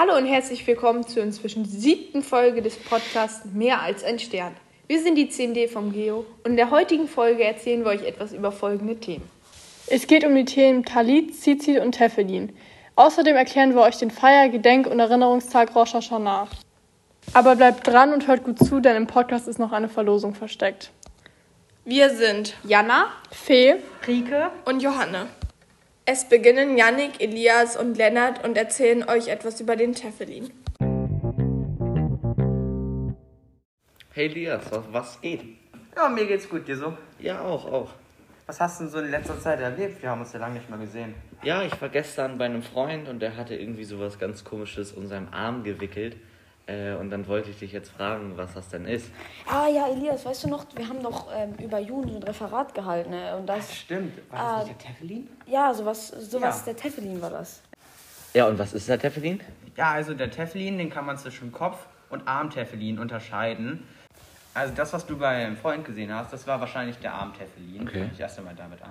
Hallo und herzlich willkommen zur inzwischen siebten Folge des Podcasts Mehr als ein Stern. Wir sind die 10D vom Geo und in der heutigen Folge erzählen wir euch etwas über folgende Themen. Es geht um die Themen Talit, Zizid und Tefellin. Außerdem erklären wir euch den Feier-, Gedenk- und Erinnerungstag Rosh Hashanah. Aber bleibt dran und hört gut zu, denn im Podcast ist noch eine Verlosung versteckt. Wir sind Jana, Fee, Rike und Johanne. Es beginnen Yannick, Elias und Lennart und erzählen euch etwas über den Teffelin. Hey Elias, was, was geht? Ja, mir geht's gut, dir so? Ja, auch, auch. Was hast du denn so in letzter Zeit erlebt? Wir haben uns ja lange nicht mehr gesehen. Ja, ich war gestern bei einem Freund und der hatte irgendwie sowas ganz komisches um seinen Arm gewickelt. Äh, und dann wollte ich dich jetzt fragen, was das denn ist. Ah ja, Elias, weißt du noch, wir haben doch ähm, über Juden ein Referat gehalten. Ne? Und das, Stimmt. War Ah. das nicht der Teffelin? ja, sowas, sowas Ja. der Teffelin war das. Ja, und was ist der Teffelin? Ja, also der Teffelin, den kann man zwischen Kopf- und Armteffelin unterscheiden. Also das, was du bei einem Freund gesehen hast, das war wahrscheinlich der Armteffelin. Okay. Ich erste mal damit an.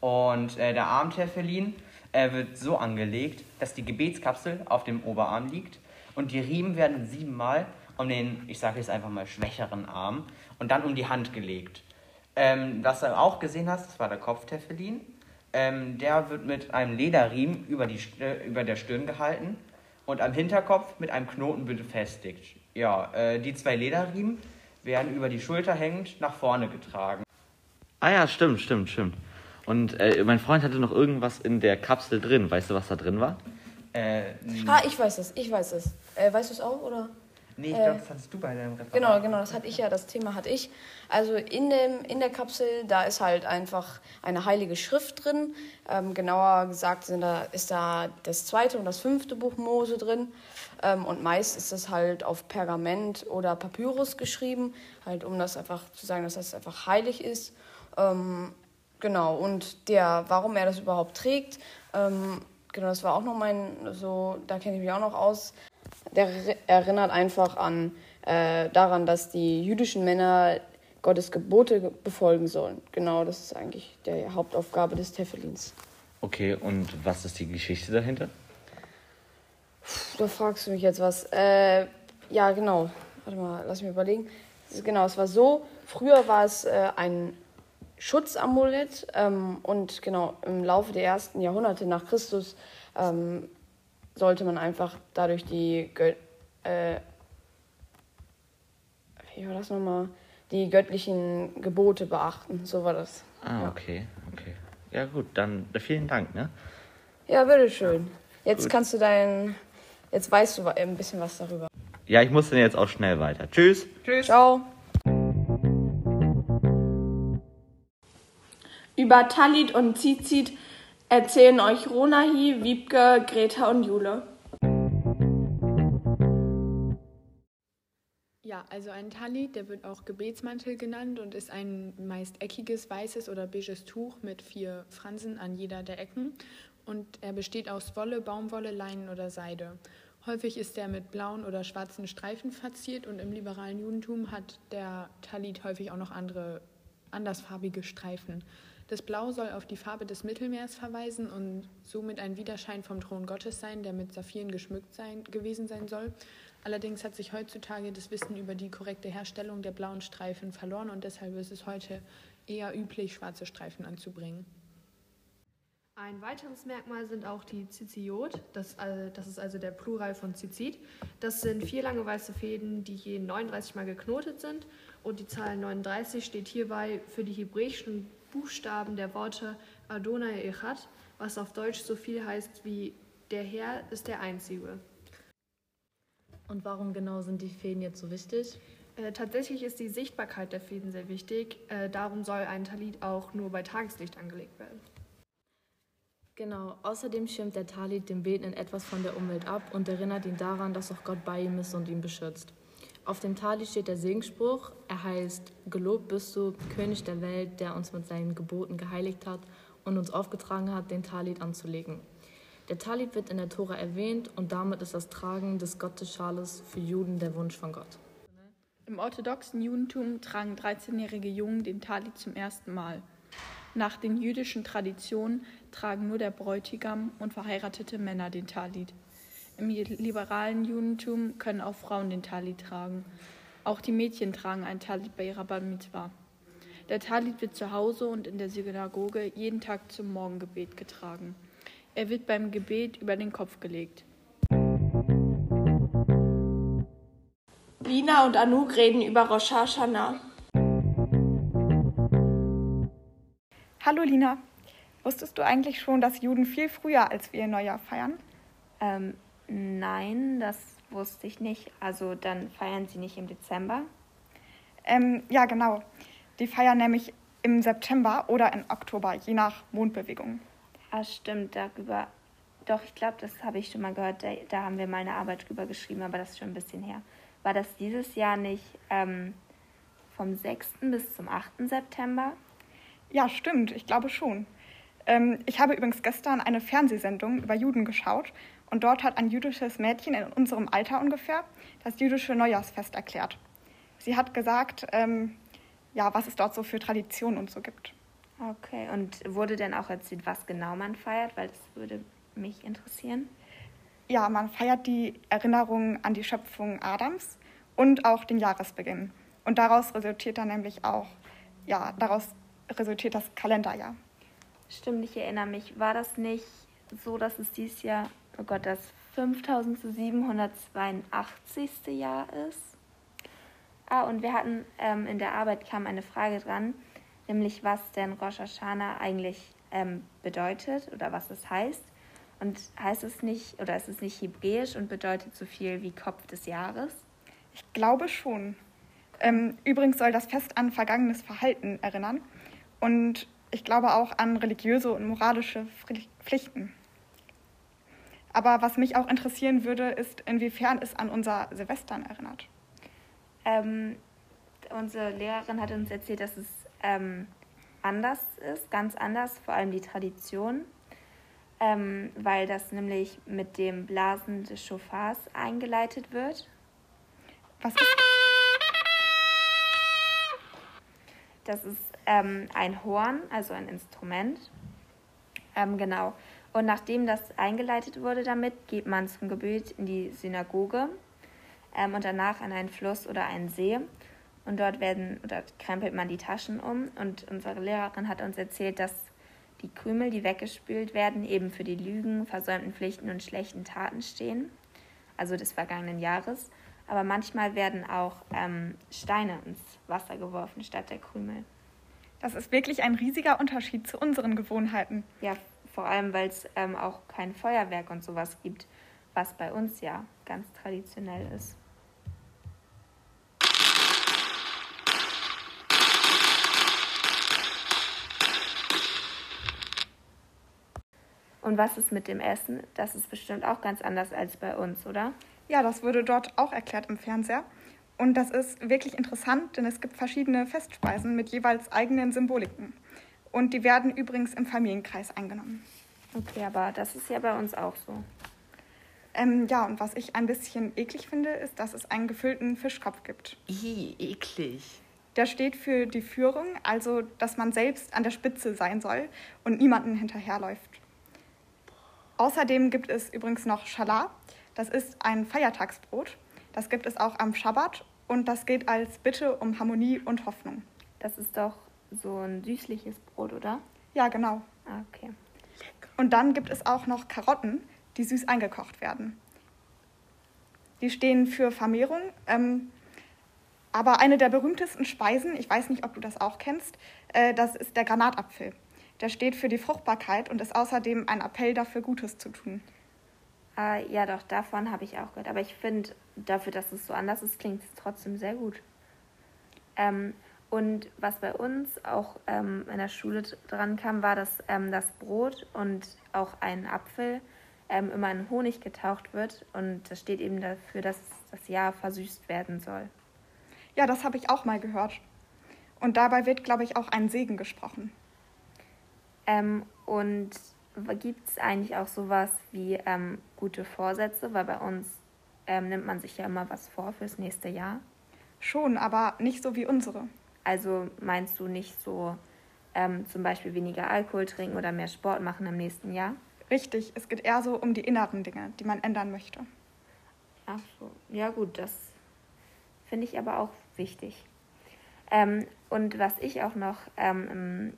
Und äh, der Armteffelin äh, wird so angelegt, dass die Gebetskapsel auf dem Oberarm liegt und die Riemen werden siebenmal um den, ich sage jetzt einfach mal, schwächeren Arm und dann um die Hand gelegt. Ähm, was du auch gesehen hast, das war der Kopfteffelin. Ähm, der wird mit einem Lederriemen über, die, äh, über der Stirn gehalten und am Hinterkopf mit einem Knoten befestigt. Ja, äh, die zwei Lederriemen werden über die Schulter hängend nach vorne getragen. Ah ja, stimmt, stimmt, stimmt. Und äh, mein Freund hatte noch irgendwas in der Kapsel drin. Weißt du, was da drin war? Äh, Ah, ich weiß es, ich weiß es. Äh, weißt du es auch, oder? nee, ich äh, glaube, das hattest du bei deinem Referat. Genau, genau, das hatte ich ja, das Thema hatte ich. Also in, dem, in der Kapsel, da ist halt einfach eine heilige Schrift drin. Ähm, genauer gesagt sind da, ist da das zweite und das fünfte Buch Mose drin. Ähm, und meist ist das halt auf Pergament oder Papyrus geschrieben, halt um das einfach zu sagen, dass das einfach heilig ist. Ähm, genau, und der, warum er das überhaupt trägt, ähm, genau, das war auch noch mein, so, da kenne ich mich auch noch aus. Der eri- erinnert einfach an äh, daran, dass die jüdischen Männer Gottes Gebote ge- befolgen sollen. Genau, das ist eigentlich die Hauptaufgabe des Teffelins. Okay, und was ist die Geschichte dahinter? Da fragst du mich jetzt was. Äh, ja, genau. Warte mal, lass mich überlegen. Genau, es war so. Früher war es äh, ein Schutzamulett ähm, und genau im Laufe der ersten Jahrhunderte nach Christus ähm, sollte man einfach dadurch die Gö äh, wie war das nochmal? Die göttlichen Gebote beachten. So war das. Ah, Ja. okay, okay. Ja gut, dann äh, vielen Dank, ne? Ja, bitteschön. Jetzt Gut. kannst du dein. Jetzt weißt du ein bisschen was darüber. Ja, ich muss dann jetzt auch schnell weiter. Tschüss. Ciao. Über Talit und Zizid erzählen euch Ronahi, Wiebke, Greta und Jule. Ja, also ein Talit, der wird auch Gebetsmantel genannt und ist ein meist eckiges, weißes oder beiges Tuch mit vier Fransen an jeder der Ecken. Und er besteht aus Wolle, Baumwolle, Leinen oder Seide. Häufig ist er mit blauen oder schwarzen Streifen verziert und im liberalen Judentum hat der Talit häufig auch noch andere andersfarbige Streifen. Das Blau soll auf die Farbe des Mittelmeers verweisen und somit ein Widerschein vom Thron Gottes sein, der mit Saphiren geschmückt sein, gewesen sein soll. Allerdings hat sich heutzutage das Wissen über die korrekte Herstellung der blauen Streifen verloren und deshalb ist es heute eher üblich, schwarze Streifen anzubringen. Ein weiteres Merkmal sind auch die Ziziot, das, äh, das ist also der Plural von Zizid. Das sind vier lange weiße Fäden, die je 39 Mal geknotet sind und die Zahl 39 steht hierbei für die hebräischen Buchstaben der Worte Adonai Echad, was auf Deutsch so viel heißt wie der Herr ist der Einzige. Und warum genau sind die Fäden jetzt so wichtig? Äh, tatsächlich ist die Sichtbarkeit der Fäden sehr wichtig, äh, darum soll ein Talit auch nur bei Tageslicht angelegt werden. Genau, außerdem schirmt der Talit den Betenden etwas von der Umwelt ab und erinnert ihn daran, dass auch Gott bei ihm ist und ihn beschützt. Auf dem Talit steht der Segensspruch, er heißt, Gelobt bist du, König der Welt, der uns mit seinen Geboten geheiligt hat und uns aufgetragen hat, den Talit anzulegen. Der Talit wird in der Tora erwähnt und damit ist das Tragen des Gottesschales für Juden der Wunsch von Gott. Im orthodoxen Judentum tragen 13-jährige Jungen den Talit zum ersten Mal. Nach den jüdischen Traditionen tragen nur der Bräutigam und verheiratete Männer den Talit. Im liberalen Judentum können auch Frauen den Talit tragen. Auch die Mädchen tragen ein Talit bei ihrer Bar Mitzvah. Der Talit wird zu Hause und in der Synagoge jeden Tag zum Morgengebet getragen. Er wird beim Gebet über den Kopf gelegt. Lina und Anouk reden über Rosh Hashanah. Hallo Lina, wusstest du eigentlich schon, dass Juden viel früher als wir ihr Neujahr feiern? Ähm, nein, das wusste ich nicht. Also dann feiern sie nicht im Dezember? Ähm, ja, genau. Die feiern nämlich im September oder im Oktober, je nach Mondbewegung. Ah, stimmt, darüber. Doch, ich glaube, das habe ich schon mal gehört. Da, da, haben wir mal eine Arbeit drüber geschrieben, aber das ist schon ein bisschen her. War das dieses Jahr nicht ähm, vom 6. bis zum 8. September? Ja, stimmt, ich glaube schon. Ähm, ich habe übrigens gestern eine Fernsehsendung über Juden geschaut und dort hat ein jüdisches Mädchen in unserem Alter ungefähr das jüdische Neujahrsfest erklärt. Sie hat gesagt, ähm, ja, was es dort so für Traditionen und so gibt. Okay, und wurde denn auch erzählt, was genau man feiert? Weil das würde mich interessieren. Ja, man feiert die Erinnerung an die Schöpfung Adams und auch den Jahresbeginn. Und daraus resultiert dann nämlich auch, ja, daraus resultiert das Kalenderjahr. Stimmt, ich erinnere mich. War das nicht so, dass es dieses Jahr, oh Gott, das 5782. Jahr ist? Ah, und wir hatten ähm, in der Arbeit kam eine Frage dran, nämlich was denn Rosh Hashanah eigentlich ähm, bedeutet oder was es heißt. Und heißt es nicht, oder ist es nicht hebräisch und bedeutet so viel wie Kopf des Jahres? Ich glaube schon. Ähm, übrigens soll das Fest an vergangenes Verhalten erinnern und ich glaube auch an religiöse und moralische Pflichten. Aber was mich auch interessieren würde, ist, inwiefern es an unser Silvestern erinnert. Ähm, unsere Lehrerin hat uns erzählt, dass es ähm, anders ist, ganz anders, vor allem die Tradition, ähm, weil das nämlich mit dem Blasen des Schofars eingeleitet wird. Was ist das? ist ähm, ein Horn, also ein Instrument. Ähm, genau. Und nachdem das eingeleitet wurde damit, geht man zum Gebet in die Synagoge ähm, und danach an einen Fluss oder einen See. Und dort werden oder krempelt man die Taschen um. Und unsere Lehrerin hat uns erzählt, dass die Krümel, die weggespült werden, eben für die Lügen, versäumten Pflichten und schlechten Taten stehen, also des vergangenen Jahres. Aber manchmal werden auch ähm, Steine ins Wasser geworfen statt der Krümel. Das ist wirklich ein riesiger Unterschied zu unseren Gewohnheiten. Ja, vor allem, weil es ähm, auch kein Feuerwerk und sowas gibt, was bei uns ja ganz traditionell ist. Und was ist mit dem Essen? Das ist bestimmt auch ganz anders als bei uns, oder? Ja, das wurde dort auch erklärt im Fernseher. Und das ist wirklich interessant, denn es gibt verschiedene Festspeisen mit jeweils eigenen Symboliken. Und die werden übrigens im Familienkreis eingenommen. Okay, aber das ist ja bei uns auch so. Ähm, ja, und was ich ein bisschen eklig finde, ist, dass es einen gefüllten Fischkopf gibt. Ih, eklig. Der steht für die Führung, also dass man selbst an der Spitze sein soll und niemanden hinterherläuft. Außerdem gibt es übrigens noch Schala. Das ist ein Feiertagsbrot. Das gibt es auch am Schabbat und das geht als Bitte um Harmonie und Hoffnung. Das ist doch so ein süßliches Brot, oder? Ja, genau. Ah, okay. Und dann gibt es auch noch Karotten, die süß eingekocht werden. Die stehen für Vermehrung. Ähm, aber eine der berühmtesten Speisen, ich weiß nicht, ob du das auch kennst, äh, das ist der Granatapfel. Der steht für die Fruchtbarkeit und ist außerdem ein Appell dafür, Gutes zu tun. Äh, ja, doch, davon habe ich auch gehört. Aber ich finde, dafür, dass es so anders ist, klingt es trotzdem sehr gut. Ähm, und was bei uns auch ähm, in der Schule dran kam, war, dass ähm, das Brot und auch ein Apfel ähm, immer in Honig getaucht wird. Und das steht eben dafür, dass das Jahr versüßt werden soll. Ja, das habe ich auch mal gehört. Und dabei wird, glaube ich, auch ein Segen gesprochen. Ähm, und gibt es eigentlich auch sowas wie ähm, gute Vorsätze? Weil bei uns ähm, nimmt man sich ja immer was vor fürs nächste Jahr. Schon, aber nicht so wie unsere. Also meinst du nicht so ähm, zum Beispiel weniger Alkohol trinken oder mehr Sport machen im nächsten Jahr? Richtig, es geht eher so um die inneren Dinge, die man ändern möchte. Ach so, ja gut, das finde ich aber auch wichtig. Ähm, und was ich auch noch ähm,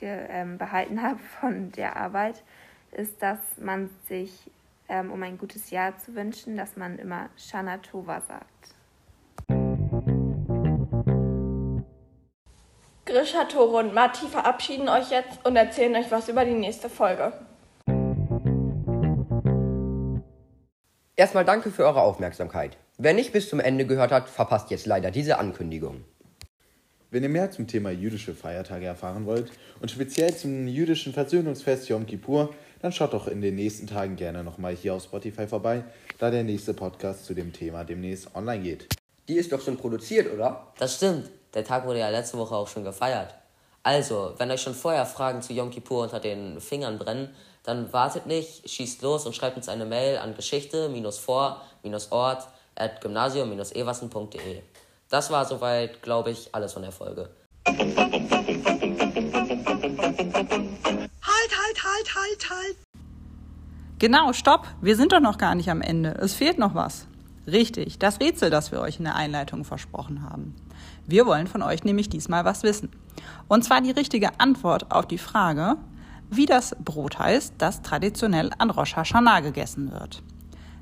ähm, behalten habe von der Arbeit, ist, dass man sich, ähm, um ein gutes Jahr zu wünschen, dass man immer Shana Tova sagt. Grisha, Tore und Matti verabschieden euch jetzt und erzählen euch was über die nächste Folge. Erstmal danke für eure Aufmerksamkeit. Wer nicht bis zum Ende gehört hat, verpasst jetzt leider diese Ankündigung. Wenn ihr mehr zum Thema jüdische Feiertage erfahren wollt und speziell zum jüdischen Versöhnungsfest Yom Kippur, dann schaut doch in den nächsten Tagen gerne nochmal hier auf Spotify vorbei, da der nächste Podcast zu dem Thema demnächst online geht. Die ist doch schon produziert, oder? Das stimmt. Der Tag wurde ja letzte Woche auch schon gefeiert. Also, wenn euch schon vorher Fragen zu Yom Kippur unter den Fingern brennen, dann wartet nicht, schießt los und schreibt uns eine Mail an geschichte-vor-ort at gymnasium-eversen.de. Das war soweit, glaube ich, alles von der Folge. Halt, halt, halt, halt, halt. Genau, stopp. Wir sind doch noch gar nicht am Ende. Es fehlt noch was. Richtig, das Rätsel, das wir euch in der Einleitung versprochen haben. Wir wollen von euch nämlich diesmal was wissen. Und zwar die richtige Antwort auf die Frage, wie das Brot heißt, das traditionell an Rosh Hashanah gegessen wird.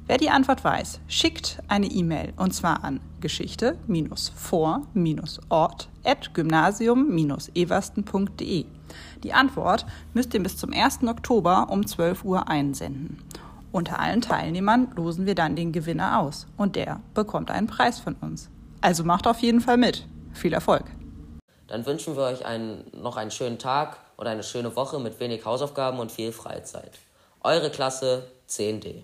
Wer die Antwort weiß, schickt eine E-Mail und zwar an geschichte-vor-ort at gymnasium-eversten.de. Die Antwort müsst ihr bis zum 1. Oktober um 12 Uhr einsenden. Unter allen Teilnehmern losen wir dann den Gewinner aus und der bekommt einen Preis von uns. Also macht auf jeden Fall mit. Viel Erfolg. Dann wünschen wir euch einen, noch einen schönen Tag und eine schöne Woche mit wenig Hausaufgaben und viel Freizeit. Eure Klasse 10D.